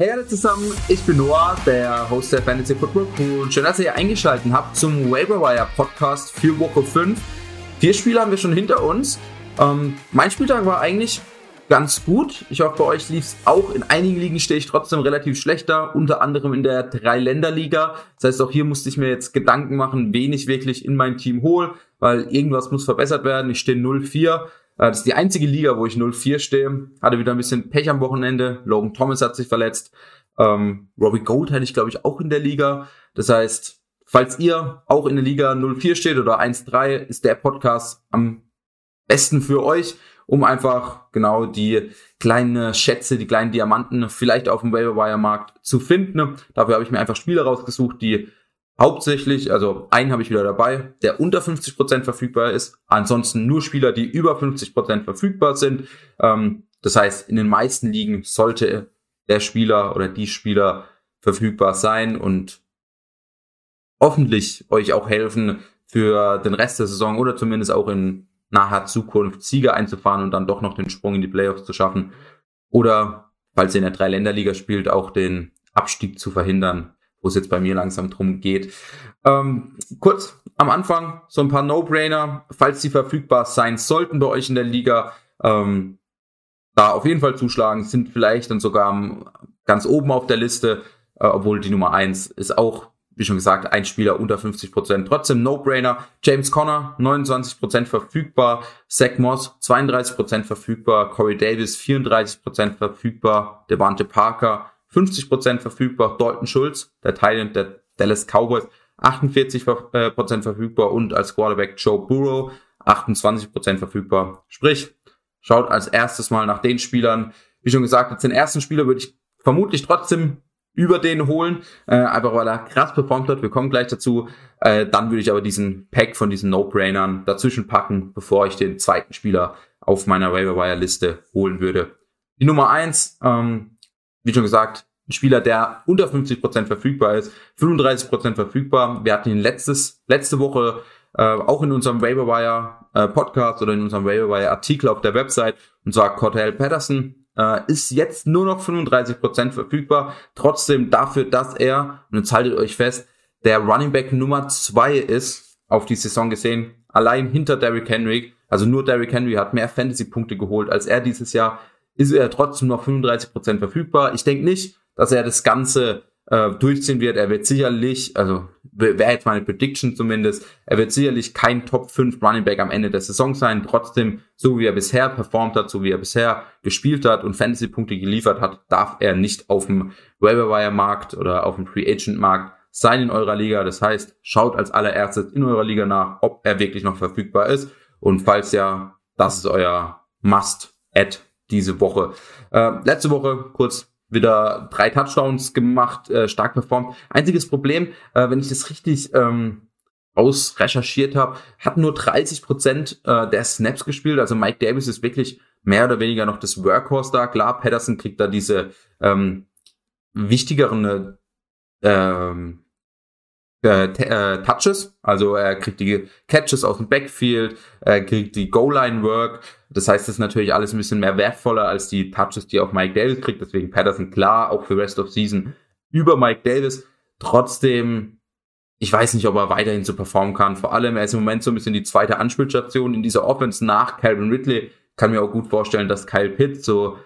Hey alle zusammen, ich bin Noah, der Host der Fantasy Football Crew. Schön, dass ihr eingeschaltet habt zum Waiver Wire Podcast für Woche 5. Vier Spiele haben wir schon hinter uns. Ähm, mein Spieltag war eigentlich ganz gut. Ich hoffe, bei euch lief es auch. In einigen Ligen stehe ich trotzdem relativ schlechter, unter anderem in der Drei-Länder-Liga. Das heißt, auch hier musste ich mir jetzt Gedanken machen, wen ich wirklich in mein Team hole, weil irgendwas muss verbessert werden. Ich stehe 0-4. Äh, das ist die einzige Liga, wo ich 0-4 stehe. Hatte wieder ein bisschen Pech am Wochenende. Logan Thomas hat sich verletzt. Ähm, Robbie Gold hatte ich, glaube ich, auch in der Liga. Das heißt, falls ihr auch in der Liga 0-4 steht oder 1-3, ist der Podcast am besten für euch, um einfach genau die kleinen Schätze, die kleinen Diamanten vielleicht auf dem Waiver-Wire-Markt zu finden. Dafür habe ich mir einfach Spiele rausgesucht, die Hauptsächlich, also einen habe ich wieder dabei, der unter 50% verfügbar ist. Ansonsten nur Spieler, die über 50% verfügbar sind. Ähm, das heißt, in den meisten Ligen sollte der Spieler oder die Spieler verfügbar sein und hoffentlich euch auch helfen, für den Rest der Saison oder zumindest auch in naher Zukunft Sieger einzufahren und dann doch noch den Sprung in die Playoffs zu schaffen. Oder, falls ihr in der Dreiländerliga spielt, auch den Abstieg zu verhindern wo es jetzt bei mir langsam drum geht. Ähm, kurz am Anfang so ein paar No-Brainer, falls sie verfügbar sein sollten bei euch in der Liga. Ähm, da auf jeden Fall zuschlagen, sind vielleicht dann sogar ganz oben auf der Liste, äh, obwohl die Nummer eins ist auch, wie schon gesagt, ein Spieler unter 50%. Prozent. Trotzdem No-Brainer. James Conner, 29 Prozent verfügbar. Zach Moss, 32 Prozent verfügbar. Corey Davis, 34 Prozent verfügbar. Devante Parker, 50% verfügbar. Dalton Schulz, der Teil der Dallas Cowboys, 48% äh, verfügbar und als Quarterback Joe Burrow 28% verfügbar. Sprich, schaut als erstes mal nach den Spielern. Wie schon gesagt, jetzt den ersten Spieler würde ich vermutlich trotzdem über den holen, äh, einfach weil er krass performt hat. Wir kommen gleich dazu. Äh, dann würde ich aber diesen Pack von diesen No-Brainern dazwischen packen, bevor ich den zweiten Spieler auf meiner Waiver-Wire-Liste holen würde. Die Nummer eins, ähm, wie schon gesagt, ein Spieler, der unter 50% verfügbar ist, 35% verfügbar. Wir hatten ihn letztes, letzte Woche äh, auch in unserem Waiverwire äh, Podcast oder in unserem Waiverwire Artikel auf der Website, und zwar Cordell Patterson, äh, ist jetzt nur noch 35% verfügbar. Trotzdem dafür, dass er, und jetzt haltet euch fest, der Running Back Nummer zwei ist, auf die Saison gesehen, allein hinter Derrick Henry. Also nur Derrick Henry hat mehr Fantasy-Punkte geholt als er dieses Jahr ist er trotzdem noch 35% verfügbar. Ich denke nicht, dass er das Ganze äh, durchziehen wird. Er wird sicherlich, also wäre jetzt meine Prediction zumindest, er wird sicherlich kein Top 5 Running Back am Ende der Saison sein. Trotzdem, so wie er bisher performt hat, so wie er bisher gespielt hat und Fantasy-Punkte geliefert hat, darf er nicht auf dem Waiver-Wire-Markt oder auf dem Free-Agent-Markt sein in eurer Liga. Das heißt, schaut als allererstes in eurer Liga nach, ob er wirklich noch verfügbar ist. Und falls ja, das ist euer Must-Add diese Woche. Äh, letzte Woche kurz wieder drei Touchdowns gemacht, äh, stark performt. Einziges Problem, äh, wenn ich das richtig ähm, ausrecherchiert habe, hat nur 30 Prozent äh, der Snaps gespielt. Also Mike Davis ist wirklich mehr oder weniger noch das Workhorse da. Klar, Patterson kriegt da diese ähm, wichtigeren ähm, äh, äh, Touches, also er kriegt die Catches aus dem Backfield, er kriegt die Goal-Line-Work. Das heißt, das ist natürlich alles ein bisschen mehr wertvoller als die Touches, die auch Mike Davis kriegt. Deswegen Patterson klar, auch für Rest of Season über Mike Davis. Trotzdem, ich weiß nicht, ob er weiterhin so performen kann. Vor allem, er ist im Moment so ein bisschen die zweite Anspielstation in dieser Offense nach Calvin Ridley. Kann mir auch gut vorstellen, dass Kyle Pitt so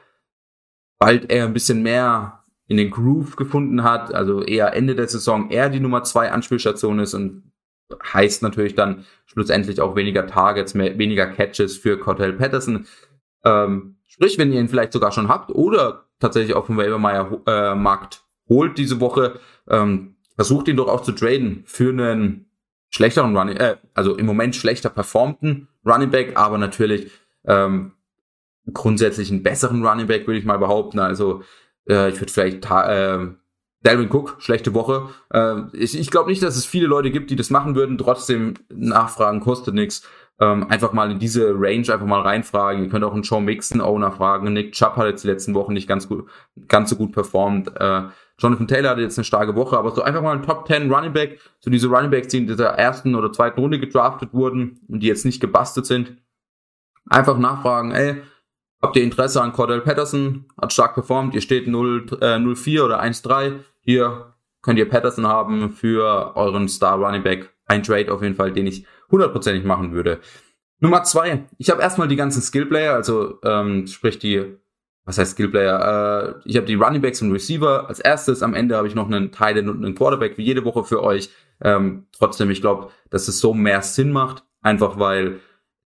bald eher ein bisschen mehr in den Groove gefunden hat, also eher Ende der Saison er die Nummer zwei Anspielstation ist und heißt natürlich dann schlussendlich auch weniger Targets, mehr, weniger Catches für Cordell Patterson. Ähm, sprich, wenn ihr ihn vielleicht sogar schon habt oder tatsächlich auf dem Waiver-Markt äh, holt diese Woche, ähm, versucht ihn doch auch zu traden für einen schlechteren Running, äh, also im Moment schlechter performten Running Back, aber natürlich ähm, grundsätzlich einen besseren Running Back, würde ich mal behaupten. Also äh, ich würde vielleicht äh, Dalvin Cook, schlechte Woche. Äh, ich ich glaube nicht, dass es viele Leute gibt, die das machen würden. Trotzdem nachfragen kostet nichts. Ähm, einfach mal in diese Range einfach mal reinfragen. Ihr könnt auch einen Joe Mixon Owner fragen. Nick Chubb hat jetzt die letzten Wochen nicht ganz gut, ganz so gut performt. Äh, Jonathan Taylor hatte jetzt eine starke Woche, aber so einfach mal ein Top 10 Running Back, so diese Running Backs, die in dieser ersten oder zweiten Runde gedraftet wurden und die jetzt nicht gebastelt sind. Einfach nachfragen, ey, Habt ihr Interesse an Cordell Patterson? Hat stark performt. Ihr steht 0, äh, 0-4 oder 1-3. Hier könnt ihr Patterson haben für euren Star Running Back. Ein Trade auf jeden Fall, den ich hundertprozentig machen würde. Nummer zwei. Ich habe erstmal die ganzen Skillplayer, also ähm, sprich die, was heißt Skillplayer? Äh, ich habe die Running Backs und Receiver. Als erstes am Ende habe ich noch einen Tight End und einen Quarterback wie jede Woche für euch. Ähm, trotzdem, ich glaube, dass es so mehr Sinn macht, einfach weil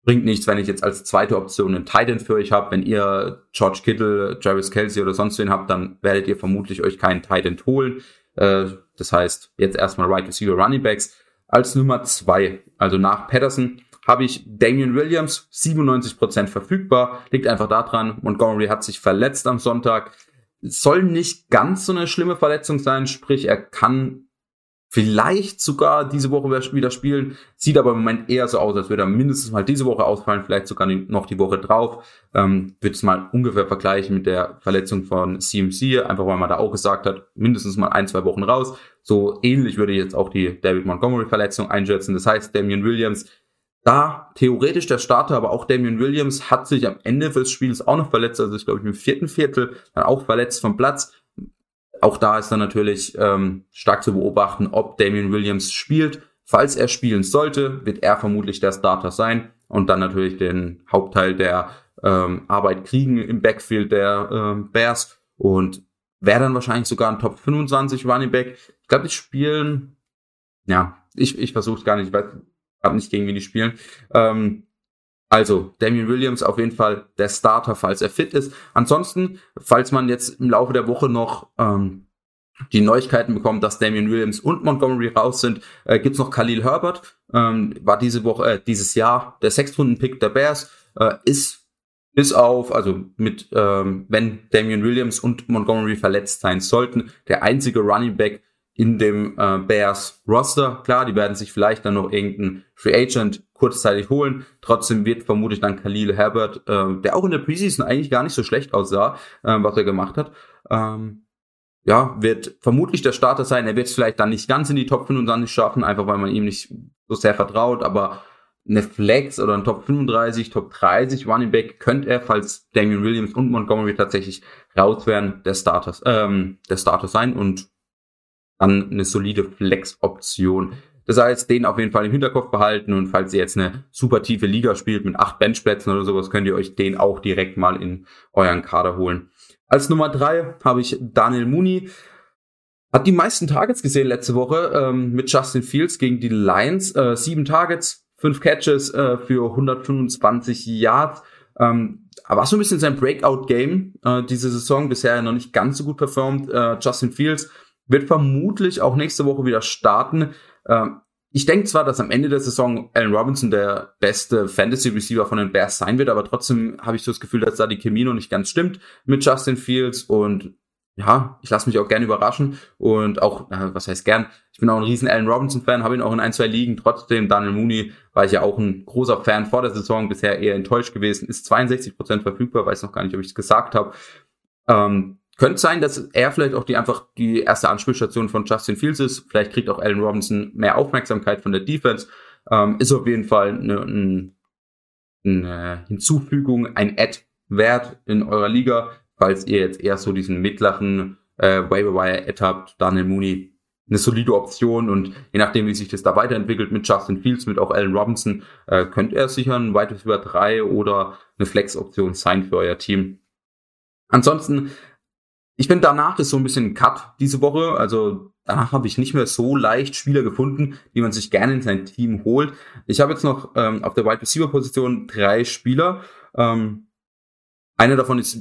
bringt nichts, wenn ich jetzt als zweite Option einen Titan für euch habe. Wenn ihr George Kittle, Jarvis Kelsey oder sonst wen habt, dann werdet ihr vermutlich euch keinen Titan holen. Äh, das heißt, jetzt erstmal Right Receiver Running Backs. Als Nummer zwei, also nach Patterson, habe ich Damian Williams, 97% verfügbar. Liegt einfach daran, Montgomery hat sich verletzt am Sonntag. Soll nicht ganz so eine schlimme Verletzung sein, sprich, er kann vielleicht sogar diese Woche wieder spielen. Sieht aber im Moment eher so aus, als würde er mindestens mal diese Woche ausfallen, vielleicht sogar noch die Woche drauf. Ähm, Würde es mal ungefähr vergleichen mit der Verletzung von CMC, einfach weil man da auch gesagt hat, mindestens mal ein, zwei Wochen raus. So ähnlich würde ich jetzt auch die David Montgomery Verletzung einschätzen. Das heißt, Damian Williams da theoretisch der Starter, aber auch Damian Williams hat sich am Ende des Spiels auch noch verletzt, also ist glaube ich im vierten Viertel dann auch verletzt vom Platz auch da ist dann natürlich ähm, stark zu beobachten, ob Damian Williams spielt. Falls er spielen sollte, wird er vermutlich der Starter sein und dann natürlich den Hauptteil der ähm, Arbeit kriegen im Backfield der ähm, Bears und wäre dann wahrscheinlich sogar ein Top 25 Running Back. Ich glaube, die spielen, ja, ich, ich versuche es gar nicht, ich weiß gerade nicht, gegen wen die spielen. Ähm, also, Damian Williams auf jeden Fall der Starter, falls er fit ist. Ansonsten, falls man jetzt im Laufe der Woche noch ähm, die Neuigkeiten bekommt, dass Damian Williams und Montgomery raus sind, äh, gibt's noch Khalil Herbert. Ähm, war diese Woche, äh, dieses Jahr der Sechstrunden-Pick der Bears. Äh, ist bis auf, also mit, ähm, wenn Damian Williams und Montgomery verletzt sein sollten, der einzige Running Back, in dem äh, Bears Roster. Klar, die werden sich vielleicht dann noch irgendeinen Free Agent kurzzeitig holen. Trotzdem wird vermutlich dann Khalil Herbert, äh, der auch in der Preseason eigentlich gar nicht so schlecht aussah, äh, was er gemacht hat, ähm, ja, wird vermutlich der Starter sein. Er wird es vielleicht dann nicht ganz in die Top 25 schaffen, einfach weil man ihm nicht so sehr vertraut, aber eine Flex oder ein Top 35, Top 30 Running Back könnte er, falls Damian Williams und Montgomery tatsächlich raus wären, der Starter, ähm, der Starter sein und dann eine solide Flex-Option. Das heißt, den auf jeden Fall im Hinterkopf behalten und falls ihr jetzt eine super tiefe Liga spielt mit acht Benchplätzen oder sowas, könnt ihr euch den auch direkt mal in euren Kader holen. Als Nummer drei habe ich Daniel Mooney. Hat die meisten Targets gesehen letzte Woche ähm, mit Justin Fields gegen die Lions. Äh, sieben Targets, fünf Catches äh, für 125 Yards. Ähm, war so ein bisschen sein Breakout-Game äh, diese Saison. Bisher noch nicht ganz so gut performt. Äh, Justin Fields wird vermutlich auch nächste Woche wieder starten. Ähm, ich denke zwar, dass am Ende der Saison Allen Robinson der beste Fantasy-Receiver von den Bears sein wird, aber trotzdem habe ich so das Gefühl, dass da die Chemie noch nicht ganz stimmt mit Justin Fields und ja, ich lasse mich auch gerne überraschen und auch, äh, was heißt gern, ich bin auch ein riesen Allen Robinson-Fan, habe ihn auch in ein, zwei Ligen. Trotzdem, Daniel Mooney war ich ja auch ein großer Fan vor der Saison, bisher eher enttäuscht gewesen, ist 62 Prozent verfügbar, weiß noch gar nicht, ob ich es gesagt habe. Ähm, könnte sein, dass er vielleicht auch die einfach die erste Anspielstation von Justin Fields ist. Vielleicht kriegt auch Allen Robinson mehr Aufmerksamkeit von der Defense. Ähm, ist auf jeden Fall eine, eine, Hinzufügung, ein Ad-Wert in eurer Liga, falls ihr jetzt eher so diesen mittleren äh, Waiver-Wire-Ad habt, Daniel Mooney eine solide Option und je nachdem, wie sich das da weiterentwickelt mit Justin Fields, mit auch Allen Robinson, äh, könnte er sicher ein weites über drei oder eine Flex-Option sein für euer Team. Ansonsten ich finde, danach ist so ein bisschen Cut diese Woche. Also danach habe ich nicht mehr so leicht Spieler gefunden, die man sich gerne in sein Team holt. Ich habe jetzt noch ähm, auf der Wide Receiver Position drei Spieler. Ähm, einer davon ist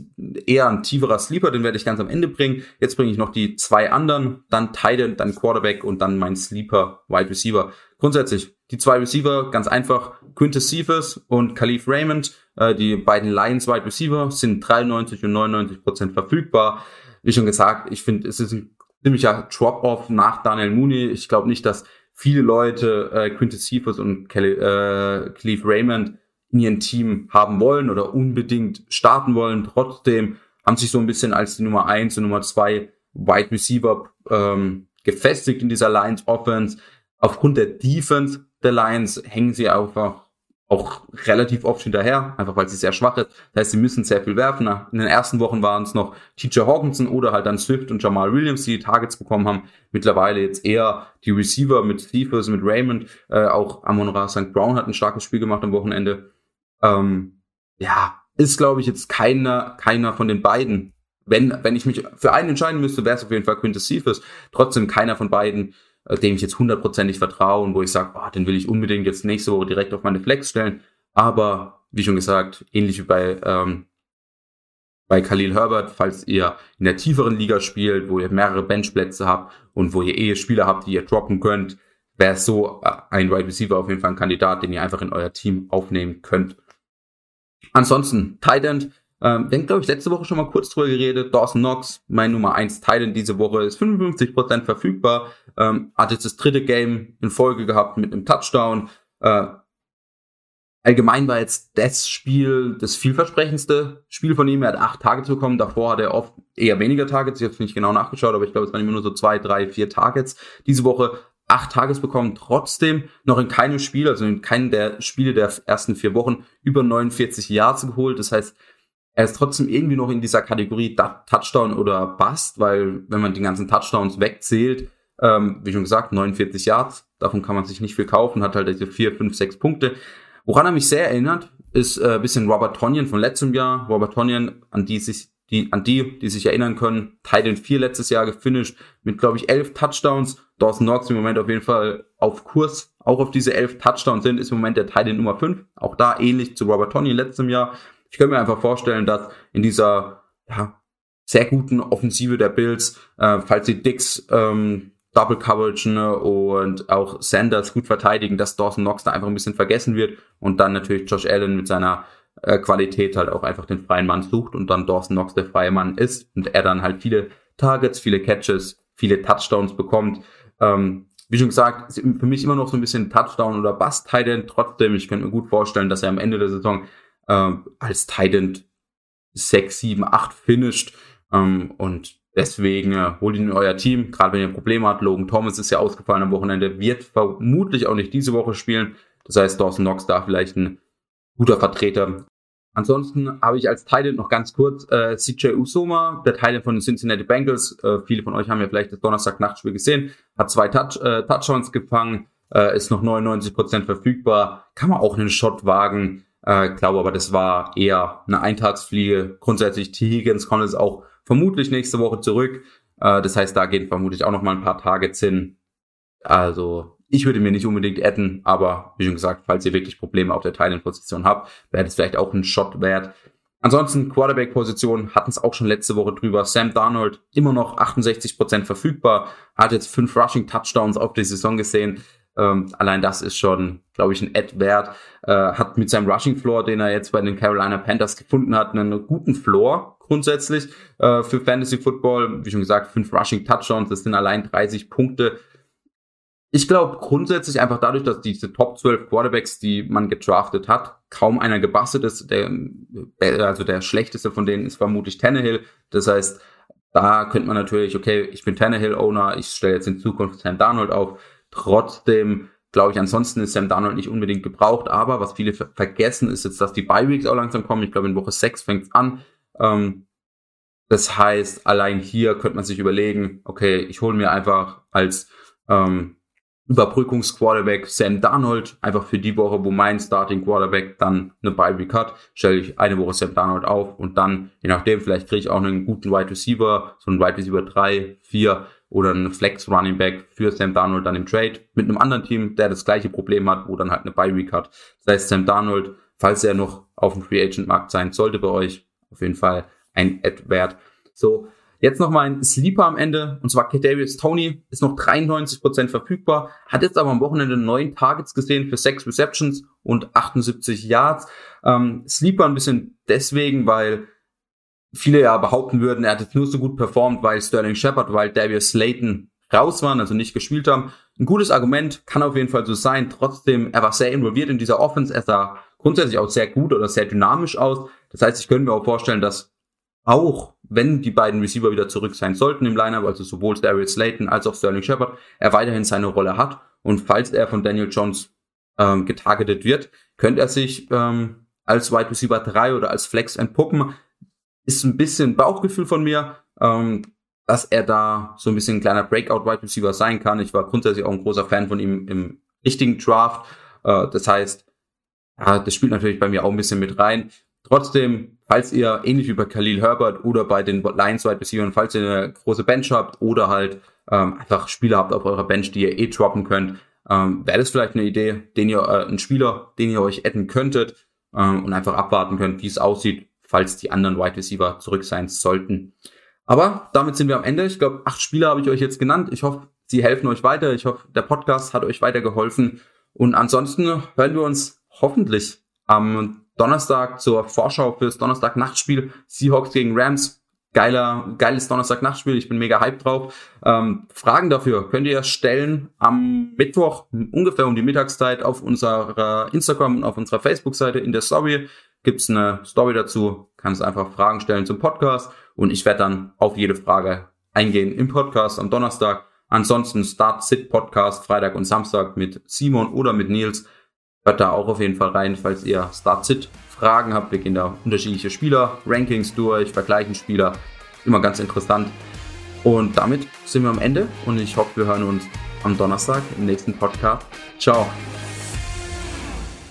eher ein tieferer Sleeper, den werde ich ganz am Ende bringen. Jetzt bringe ich noch die zwei anderen, dann Titan, dann Quarterback und dann mein Sleeper Wide Receiver. Grundsätzlich die zwei Receiver, ganz einfach, Quintus Cephas und Khalif Raymond. Äh, die beiden Lions Wide Receiver sind 93 und 99 Prozent verfügbar. Wie schon gesagt, ich finde, es ist ein ziemlicher Drop-Off nach Daniel Mooney. Ich glaube nicht, dass viele Leute äh, Quintus Cephas und Kelly, äh, Khalif Raymond in ihrem Team haben wollen oder unbedingt starten wollen. Trotzdem haben sich so ein bisschen als die Nummer eins und Nummer zwei Wide Receiver ähm, gefestigt in dieser Lions Offense. Aufgrund der Defense der Lions hängen sie einfach auch relativ oft hinterher, einfach weil sie sehr schwach ist. Das heißt, sie müssen sehr viel werfen. In den ersten Wochen waren es noch TJ Hawkinson oder halt dann Swift und Jamal Williams, die, die Targets bekommen haben. Mittlerweile jetzt eher die Receiver mit Stephens, mit Raymond. Äh, auch Amon Ra St. Brown hat ein starkes Spiel gemacht am Wochenende. Ähm, ja, ist, glaube ich, jetzt keiner, keiner von den beiden. Wenn, wenn ich mich für einen entscheiden müsste, wäre es auf jeden Fall Quintus Cephas. Trotzdem keiner von beiden dem ich jetzt hundertprozentig vertraue und wo ich sage, oh, den will ich unbedingt jetzt nächste Woche direkt auf meine Flex stellen. Aber wie schon gesagt, ähnlich wie bei, ähm, bei Khalil Herbert, falls ihr in der tieferen Liga spielt, wo ihr mehrere Benchplätze habt und wo ihr eh Spieler habt, die ihr droppen könnt, wäre so äh, ein Wide Receiver auf jeden Fall ein Kandidat, den ihr einfach in euer Team aufnehmen könnt. Ansonsten, Tight End, ähm, wir haben, glaube ich, letzte Woche schon mal kurz drüber geredet. Dawson Knox, mein Nummer 1 Titan diese Woche, ist 55% verfügbar. Ähm, hat jetzt das dritte Game in Folge gehabt mit einem Touchdown. Äh, allgemein war jetzt das Spiel das vielversprechendste Spiel von ihm. Er hat acht Targets bekommen. Davor hat er oft eher weniger Targets. Ich habe nicht genau nachgeschaut, aber ich glaube, es waren immer nur so zwei, drei, vier Targets. Diese Woche acht Tages bekommen, trotzdem noch in keinem Spiel, also in keinem der Spiele der ersten vier Wochen über 49 Yards geholt. Das heißt, er ist trotzdem irgendwie noch in dieser Kategorie Touchdown oder Bust, weil wenn man die ganzen Touchdowns wegzählt, ähm, wie schon gesagt, 49 Yards, davon kann man sich nicht viel kaufen, hat halt diese 4, 5, 6 Punkte. Woran er mich sehr erinnert, ist äh, bisschen Robert Tonyan von letztem Jahr. Robert Tonyan, an die sich die, an die, die sich erinnern können, Titan 4 letztes Jahr gefinisht mit, glaube ich, elf Touchdowns. Dawson Knox im Moment auf jeden Fall auf Kurs, auch auf diese elf Touchdowns sind, ist im Moment der Titan Nummer 5. Auch da ähnlich zu Robert Tonyan letztem Jahr. Ich könnte mir einfach vorstellen, dass in dieser ja, sehr guten Offensive der Bills, äh, falls die Dicks ähm, Double Coverage ne, und auch Sanders gut verteidigen, dass Dawson Knox da einfach ein bisschen vergessen wird und dann natürlich Josh Allen mit seiner äh, Qualität halt auch einfach den freien Mann sucht und dann Dawson Knox der freie Mann ist und er dann halt viele Targets, viele Catches, viele Touchdowns bekommt. Ähm, wie schon gesagt, für mich immer noch so ein bisschen Touchdown oder Bust Tight Trotzdem, ich könnte mir gut vorstellen, dass er am Ende der Saison ähm, als Titan 6, 7, 8 finisht. Ähm, und deswegen äh, holt ihn in euer Team, gerade wenn ihr Probleme habt. Logan Thomas ist ja ausgefallen am Wochenende, wird vermutlich auch nicht diese Woche spielen. Das heißt, Dawson Knox da vielleicht ein guter Vertreter. Ansonsten habe ich als Titan noch ganz kurz äh, CJ Usoma, der Titan von den Cincinnati Bengals. Äh, viele von euch haben ja vielleicht das Donnerstag-Nachtspiel gesehen. Hat zwei Touch, äh, Touchdowns gefangen, äh, ist noch 99% verfügbar. Kann man auch einen Shot wagen. Äh, glaube aber, das war eher eine Eintagsfliege. Grundsätzlich T. Higgins kommt es auch vermutlich nächste Woche zurück. Äh, das heißt, da gehen vermutlich auch noch mal ein paar Targets hin. Also ich würde mir nicht unbedingt adden, aber wie schon gesagt, falls ihr wirklich Probleme auf der Teilenposition habt, wäre das vielleicht auch ein Shot wert. Ansonsten Quarterback-Position hatten es auch schon letzte Woche drüber. Sam Darnold immer noch 68% verfügbar, hat jetzt fünf Rushing-Touchdowns auf die Saison gesehen. Ähm, allein das ist schon, glaube ich, ein Ad wert. Äh, hat mit seinem Rushing Floor, den er jetzt bei den Carolina Panthers gefunden hat, einen guten Floor grundsätzlich äh, für Fantasy Football. Wie schon gesagt, fünf Rushing Touchdowns, das sind allein 30 Punkte. Ich glaube grundsätzlich einfach dadurch, dass diese Top 12 Quarterbacks, die man gedraftet hat, kaum einer gebastelt ist. Der, also der schlechteste von denen ist vermutlich Tannehill. Das heißt, da könnte man natürlich, okay, ich bin Tannehill-Owner, ich stelle jetzt in Zukunft Sam Darnold auf. Trotzdem glaube ich, ansonsten ist Sam Darnold nicht unbedingt gebraucht, aber was viele ver vergessen, ist jetzt, dass die Bye-Weeks auch langsam kommen. Ich glaube, in Woche 6 fängt es an. Ähm, das heißt, allein hier könnte man sich überlegen, okay, ich hole mir einfach als ähm, Überbrückungsquarterback Sam Darnold, einfach für die Woche, wo mein Starting Quarterback dann eine Bye Week hat, stelle ich eine Woche Sam Darnold auf und dann, je nachdem, vielleicht kriege ich auch einen guten Wide Receiver, so einen Wide Receiver 3, 4, oder ein Flex Running Back für Sam Darnold dann im Trade mit einem anderen Team, der das gleiche Problem hat, wo dann halt eine Bye Week hat. Das heißt, Sam Darnold, falls er noch auf dem Free Agent Markt sein sollte bei euch, auf jeden Fall ein Ad wert. So, Jetzt noch mal ein Sleeper am Ende, und zwar Kadarius Tony, ist noch 93% verfügbar, hat jetzt aber am Wochenende neun Targets gesehen für sechs Receptions und 78 Yards. Ähm, Sleeper ein bisschen deswegen, weil viele ja behaupten würden, er hat jetzt nur so gut performt, weil Sterling Shepard, weil Darius Slayton raus waren, also nicht gespielt haben. Ein gutes Argument, kann auf jeden Fall so sein. Trotzdem, er war sehr involviert in dieser Offense. Er sah grundsätzlich auch sehr gut oder sehr dynamisch aus. Das heißt, ich könnte mir auch vorstellen, dass auch wenn die beiden Receiver wieder zurück sein sollten im Lineup, also sowohl Darius Slayton als auch Sterling Shepard, er weiterhin seine Rolle hat. Und falls er von Daniel Jones ähm, getargetet wird, könnte er sich ähm, als Wide Receiver 3 oder als Flex entpuppen. Ist ein bisschen Bauchgefühl von mir, ähm, dass er da so ein bisschen ein kleiner Breakout-Wide Receiver sein kann. Ich war grundsätzlich auch ein großer Fan von ihm im richtigen Draft. Äh, das heißt, ja, das spielt natürlich bei mir auch ein bisschen mit rein. Trotzdem, falls ihr ähnlich wie bei Khalil Herbert oder bei den Lions Wide Receivers, falls ihr eine große Bench habt oder halt ähm, einfach Spieler habt auf eurer Bench, die ihr eh droppen könnt, ähm, wäre das vielleicht eine Idee, den ihr, äh, ein Spieler, den ihr euch adden könntet ähm, und einfach abwarten könnt, wie es aussieht, falls die anderen Wide Receiver zurück sein sollten. Aber damit sind wir am Ende. Ich glaube, acht Spieler habe ich euch jetzt genannt. Ich hoffe, sie helfen euch weiter. Ich hoffe, der Podcast hat euch weitergeholfen. Und ansonsten hören wir uns hoffentlich am Donnerstag zur Vorschau fürs Donnerstag-Nachtspiel Seahawks gegen Rams geiler, geiles Donnerstag-Nachtspiel. Ich bin mega hyped drauf. Ähm, Fragen dafür könnt ihr stellen am Mittwoch ungefähr um die Mittagszeit auf unserer Instagram und auf unserer Facebook-Seite in der Story. Gibt's eine Story dazu, kannst einfach Fragen stellen zum Podcast und ich werde dann auf jede Frage eingehen im Podcast am Donnerstag. Ansonsten Start Sit Podcast Freitag und Samstag mit Simon oder mit Nils. Hört da auch auf jeden Fall rein, falls ihr Start Sit Fragen habt. Wir gehen da unterschiedliche Spieler, Rankings durch, vergleichen Spieler. Immer ganz interessant. Und damit sind wir am Ende und ich hoffe, wir hören uns am Donnerstag im nächsten Podcast. Ciao.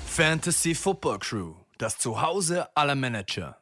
Fantasy Football Crew, das Zuhause aller Manager.